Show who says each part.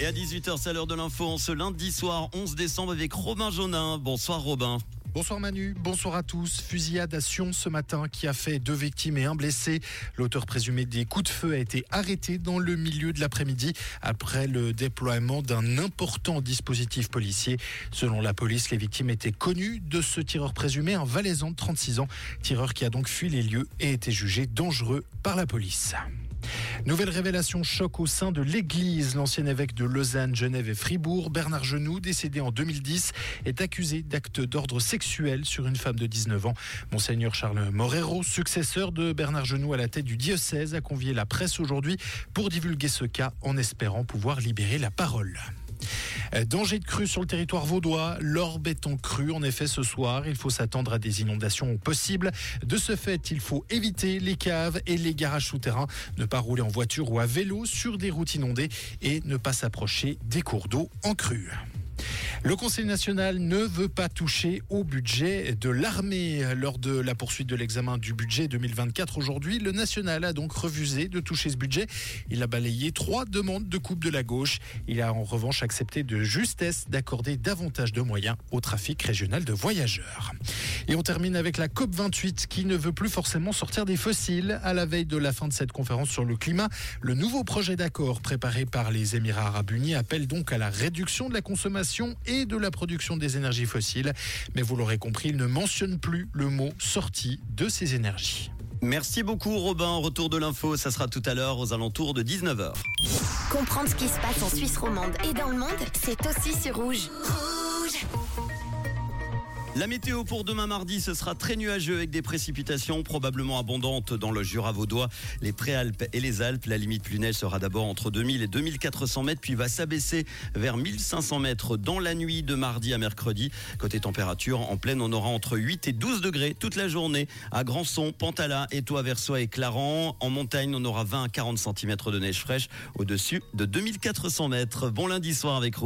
Speaker 1: Et à 18h, c'est l'heure de l'info en ce lundi soir 11 décembre avec Robin Jonin. Bonsoir Robin.
Speaker 2: Bonsoir Manu, bonsoir à tous. Fusillade à Sion ce matin qui a fait deux victimes et un blessé. L'auteur présumé des coups de feu a été arrêté dans le milieu de l'après-midi après le déploiement d'un important dispositif policier. Selon la police, les victimes étaient connues de ce tireur présumé, un valaisan de 36 ans, tireur qui a donc fui les lieux et été jugé dangereux par la police. Nouvelle révélation choc au sein de l'Église. L'ancien évêque de Lausanne, Genève et Fribourg, Bernard Genoux, décédé en 2010, est accusé d'actes d'ordre sexuel sur une femme de 19 ans. Monseigneur Charles Morero, successeur de Bernard Genoux à la tête du diocèse, a convié la presse aujourd'hui pour divulguer ce cas en espérant pouvoir libérer la parole. Euh, danger de crue sur le territoire vaudois. L'orbe est en crue. En effet, ce soir, il faut s'attendre à des inondations possibles. De ce fait, il faut éviter les caves et les garages souterrains. Ne pas rouler en voiture ou à vélo sur des routes inondées et ne pas s'approcher des cours d'eau en crue. Le Conseil national ne veut pas toucher au budget de l'armée. Lors de la poursuite de l'examen du budget 2024 aujourd'hui, le national a donc refusé de toucher ce budget. Il a balayé trois demandes de coupe de la gauche. Il a en revanche accepté de justesse d'accorder davantage de moyens au trafic régional de voyageurs. Et on termine avec la COP28 qui ne veut plus forcément sortir des fossiles. À la veille de la fin de cette conférence sur le climat, le nouveau projet d'accord préparé par les Émirats arabes unis appelle donc à la réduction de la consommation et de la production des énergies fossiles. Mais vous l'aurez compris, il ne mentionne plus le mot sortie de ces énergies.
Speaker 1: Merci beaucoup Robin. Retour de l'info, ça sera tout à l'heure aux alentours de 19h.
Speaker 3: Comprendre ce qui se passe en Suisse romande et dans le monde, c'est aussi sur Rouge.
Speaker 1: La météo pour demain mardi, ce sera très nuageux avec des précipitations probablement abondantes dans le Jura vaudois, les Préalpes et les Alpes. La limite plus neige sera d'abord entre 2000 et 2400 mètres, puis va s'abaisser vers 1500 mètres dans la nuit de mardi à mercredi. Côté température, en pleine, on aura entre 8 et 12 degrés toute la journée à Grandson, Pantala, Étoile, Versoix et Clarence. En montagne, on aura 20 à 40 cm de neige fraîche au-dessus de 2400 mètres. Bon lundi soir avec